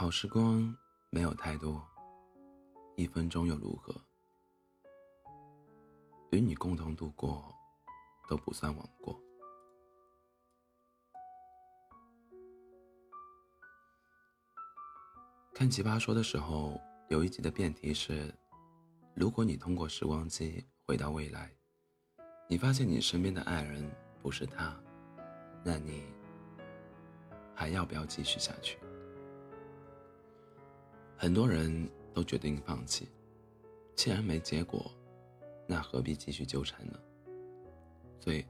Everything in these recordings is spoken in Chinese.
好时光没有太多，一分钟又如何？与你共同度过，都不算枉过。看《奇葩说》的时候，有一集的辩题是：如果你通过时光机回到未来，你发现你身边的爱人不是他，那你还要不要继续下去？很多人都决定放弃，既然没结果，那何必继续纠缠呢？所以，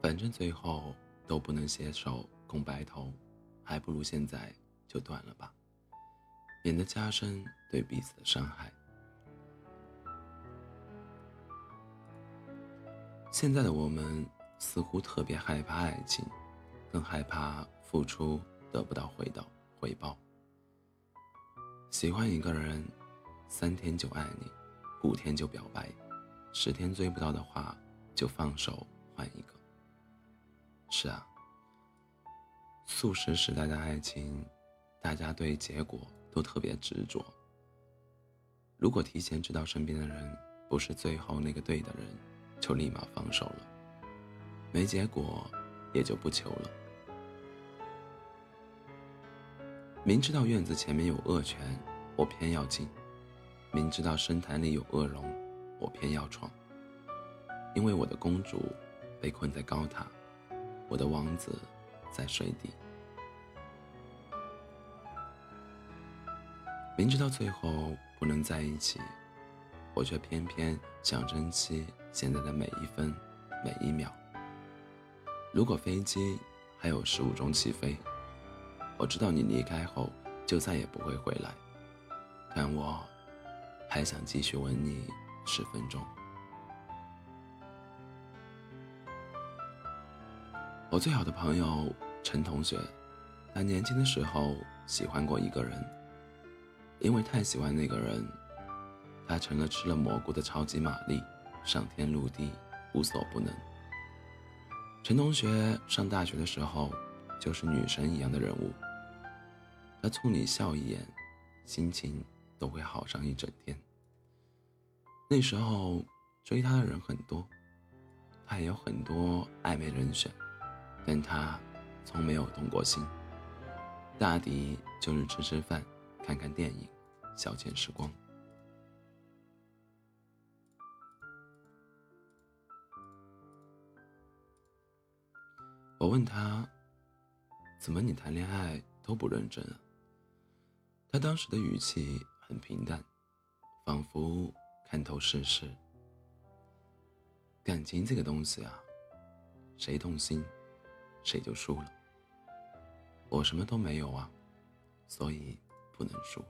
反正最后都不能携手共白头，还不如现在就断了吧，免得加深对彼此的伤害。现在的我们似乎特别害怕爱情，更害怕。付出得不到回报，回报。喜欢一个人，三天就爱你，五天就表白，十天追不到的话就放手换一个。是啊，素食时代的爱情，大家对结果都特别执着。如果提前知道身边的人不是最后那个对的人，就立马放手了，没结果也就不求了。明知道院子前面有恶犬，我偏要进；明知道深潭里有恶龙，我偏要闯。因为我的公主被困在高塔，我的王子在水底。明知道最后不能在一起，我却偏偏想珍惜现在的每一分每一秒。如果飞机还有十五钟起飞。我知道你离开后就再也不会回来，但我还想继续吻你十分钟。我最好的朋友陈同学，他年轻的时候喜欢过一个人，因为太喜欢那个人，他成了吃了蘑菇的超级玛丽，上天入地无所不能。陈同学上大学的时候。就是女神一样的人物，她冲你笑一眼，心情都会好上一整天。那时候追她的人很多，她也有很多暧昧人选，但她从没有动过心，大抵就是吃吃饭、看看电影，消遣时光。我问他。怎么你谈恋爱都不认真啊？他当时的语气很平淡，仿佛看透世事。感情这个东西啊，谁动心，谁就输了。我什么都没有啊，所以不能输。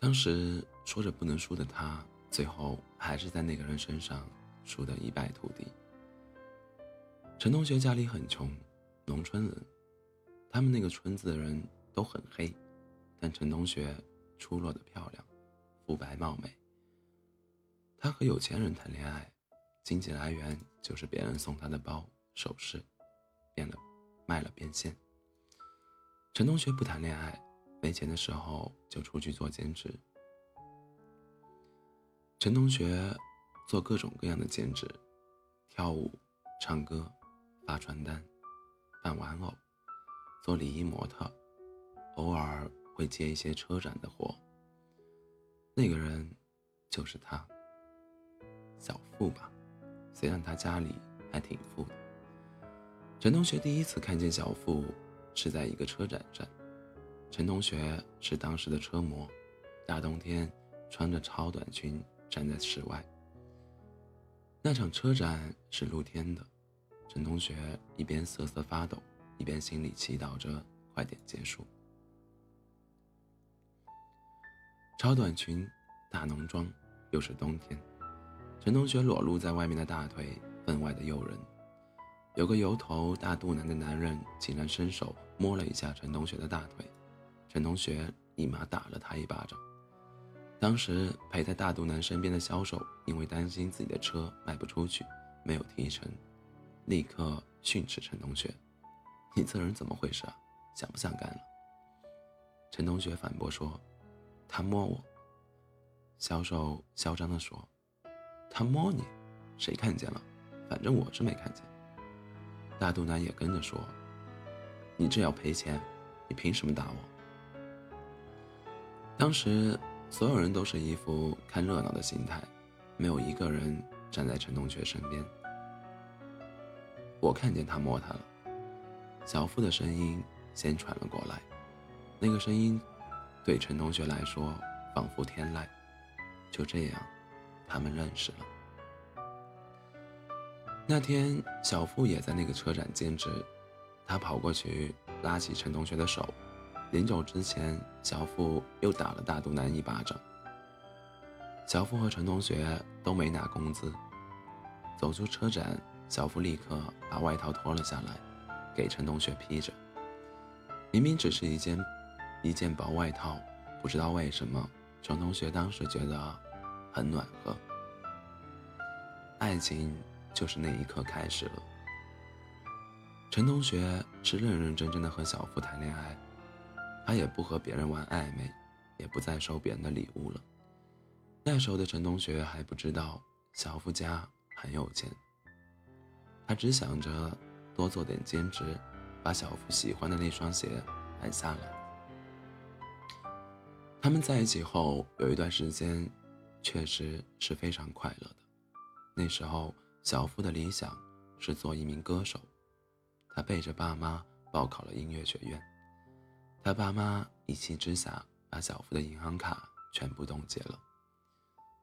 当时说着不能输的他。最后还是在那个人身上输得一败涂地。陈同学家里很穷，农村人，他们那个村子的人都很黑，但陈同学出落的漂亮，肤白貌美。他和有钱人谈恋爱，经济来源就是别人送他的包、首饰，变了，卖了变现。陈同学不谈恋爱，没钱的时候就出去做兼职。陈同学做各种各样的兼职，跳舞、唱歌、发传单、扮玩偶、做礼仪模特，偶尔会接一些车展的活。那个人就是他，小富吧，虽然他家里还挺富的。陈同学第一次看见小富是在一个车展上，陈同学是当时的车模，大冬天穿着超短裙。站在室外，那场车展是露天的。陈同学一边瑟瑟发抖，一边心里祈祷着快点结束。超短裙、大浓妆，又是冬天，陈同学裸露在外面的大腿分外的诱人。有个油头大肚腩的男人竟然伸手摸了一下陈同学的大腿，陈同学立马打了他一巴掌。当时陪在大肚腩身边的销售因为担心自己的车卖不出去，没有提成，立刻训斥陈同学：“你这人怎么回事啊？想不想干了？”陈同学反驳说：“他摸我。”销售嚣张地说：“他摸你，谁看见了？反正我是没看见。”大肚腩也跟着说：“你这要赔钱，你凭什么打我？”当时所有人都是一副看热闹的心态，没有一个人站在陈同学身边。我看见他摸他了，小付的声音先传了过来。那个声音，对陈同学来说仿佛天籁。就这样，他们认识了。那天，小付也在那个车展兼职，他跑过去拉起陈同学的手，临走之前，小付又打了大肚腩一巴掌。小付和陈同学都没拿工资。走出车展，小付立刻把外套脱了下来，给陈同学披着。明明只是一件。一件薄外套，不知道为什么，陈同学当时觉得很暖和。爱情就是那一刻开始了。陈同学是认认真真的和小付谈恋爱，他也不和别人玩暧昧，也不再收别人的礼物了。那时候的陈同学还不知道小付家很有钱，他只想着多做点兼职，把小付喜欢的那双鞋买下来。他们在一起后有一段时间，确实是非常快乐的。那时候，小付的理想是做一名歌手，他背着爸妈报考了音乐学院。他爸妈一气之下把小付的银行卡全部冻结了，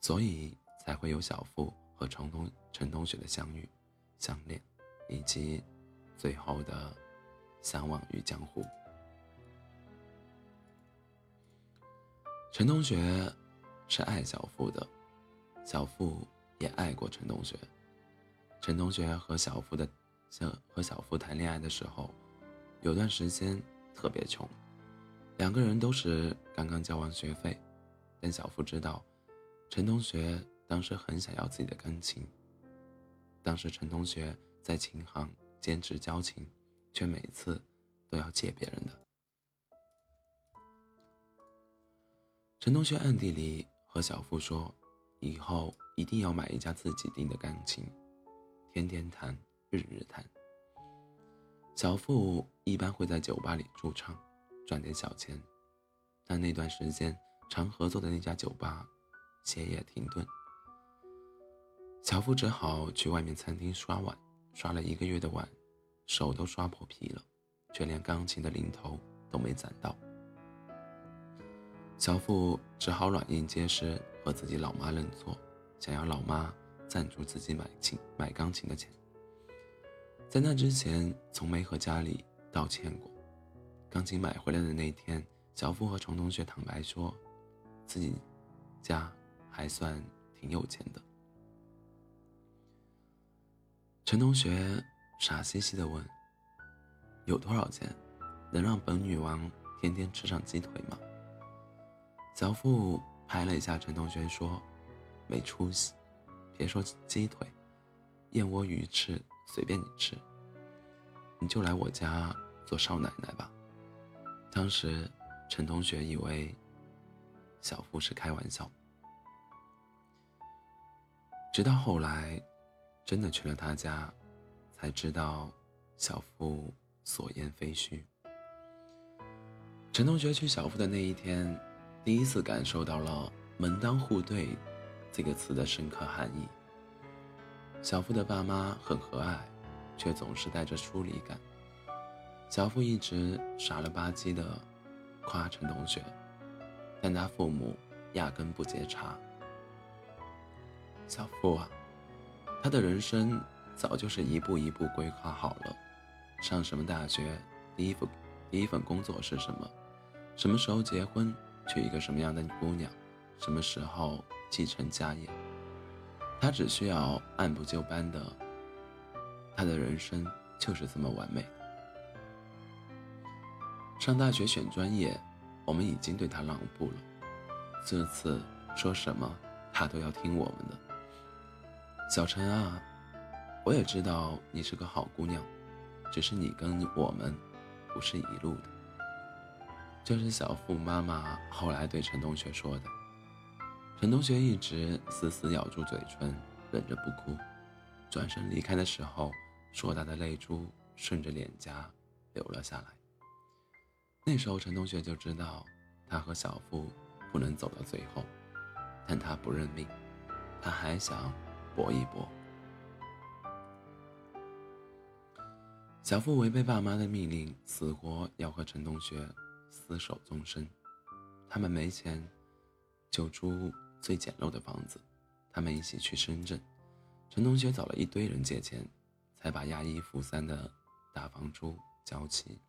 所以才会有小付和陈同陈同学的相遇、相恋，以及最后的相忘于江湖。陈同学是爱小付的，小付也爱过陈同学。陈同学和小付的，和小付谈恋爱的时候，有段时间特别穷，两个人都是刚刚交完学费。但小付知道，陈同学当时很想要自己的钢琴。当时陈同学在琴行兼职教琴，却每次都要借别人的。陈同学暗地里和小付说：“以后一定要买一架自己订的钢琴，天天弹，日日弹。”小付一般会在酒吧里驻唱，赚点小钱。但那段时间常合作的那家酒吧歇业停顿，小付只好去外面餐厅刷碗，刷了一个月的碗，手都刷破皮了，却连钢琴的零头都没攒到。小付只好软硬皆施，和自己老妈认错，想要老妈赞助自己买琴、买钢琴的钱。在那之前，从没和家里道歉过。钢琴买回来的那天，小付和陈同学坦白说，自己家还算挺有钱的。陈同学傻兮兮的问：“有多少钱，能让本女王天天吃上鸡腿吗？”小付拍了一下陈同学，说：“没出息，别说鸡腿，燕窝、鱼翅随便你吃。你就来我家做少奶奶吧。”当时陈同学以为小付是开玩笑，直到后来真的去了他家，才知道小付所言非虚。陈同学去小付的那一天。第一次感受到了“门当户对”这个词的深刻含义。小付的爸妈很和蔼，却总是带着疏离感。小付一直傻了吧唧的夸陈同学，但他父母压根不接茬。小付啊，他的人生早就是一步一步规划好了：上什么大学，第一份第一份工作是什么，什么时候结婚。娶一个什么样的姑娘，什么时候继承家业，他只需要按部就班的，他的人生就是这么完美。上大学选专业，我们已经对他让步了，这次说什么他都要听我们的。小陈啊，我也知道你是个好姑娘，只是你跟我们不是一路的。”这是小付妈妈后来对陈同学说的。陈同学一直死死咬住嘴唇，忍着不哭，转身离开的时候，硕大的泪珠顺着脸颊流了下来。那时候，陈同学就知道，他和小付不能走到最后，但他不认命，他还想搏一搏。小付违背爸妈的命令，死活要和陈同学厮守终身。他们没钱，就租。最简陋的房子，他们一起去深圳。陈同学找了一堆人借钱，才把押一付三的大房租交齐。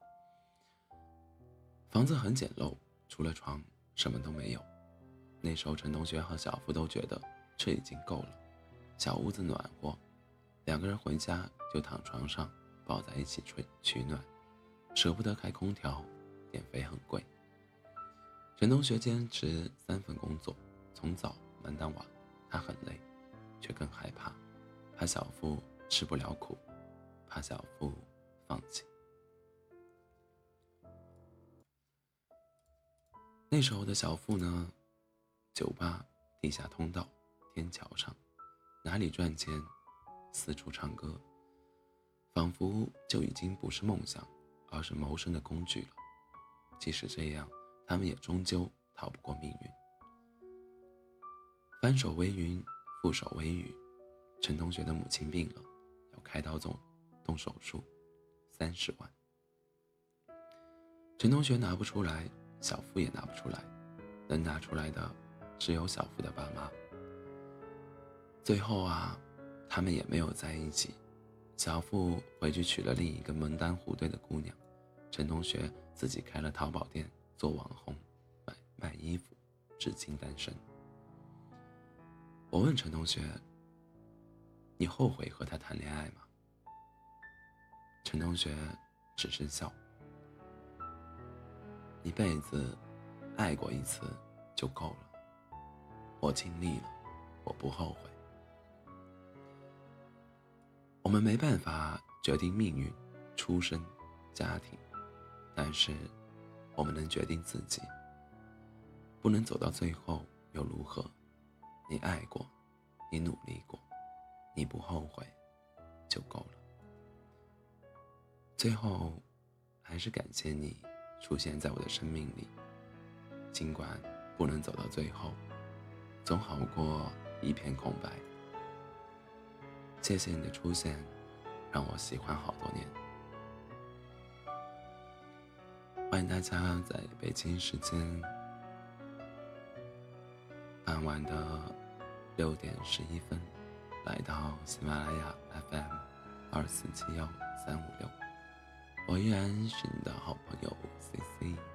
房子很简陋，除了床什么都没有。那时候陈同学和小付都觉得这已经够了。小屋子暖和，两个人回家就躺床上抱在一起吹取暖，舍不得开空调，电费很贵。陈同学坚持三份工作。从早忙到晚，他很累，却更害怕，怕小付吃不了苦，怕小付放弃。那时候的小付呢，酒吧、地下通道、天桥上，哪里赚钱，四处唱歌，仿佛就已经不是梦想，而是谋生的工具了。即使这样，他们也终究逃不过命运。翻手为云，覆手为雨。陈同学的母亲病了，要开刀动动手术，三十万。陈同学拿不出来，小付也拿不出来，能拿出来的只有小付的爸妈。最后啊，他们也没有在一起。小付回去娶了另一个门当户对的姑娘，陈同学自己开了淘宝店，做网红，卖卖衣服，至今单身。我问陈同学：“你后悔和他谈恋爱吗？”陈同学只是笑：“一辈子爱过一次就够了，我尽力了，我不后悔。我们没办法决定命运、出身、家庭，但是我们能决定自己。不能走到最后又如何？”你爱过，你努力过，你不后悔，就够了。最后，还是感谢你出现在我的生命里。尽管不能走到最后，总好过一片空白。谢谢你的出现，让我喜欢好多年。欢迎大家在北京时间。傍晚的六点十一分，来到喜马拉雅 FM 二四七幺三五六，我依然是你的好朋友 C C。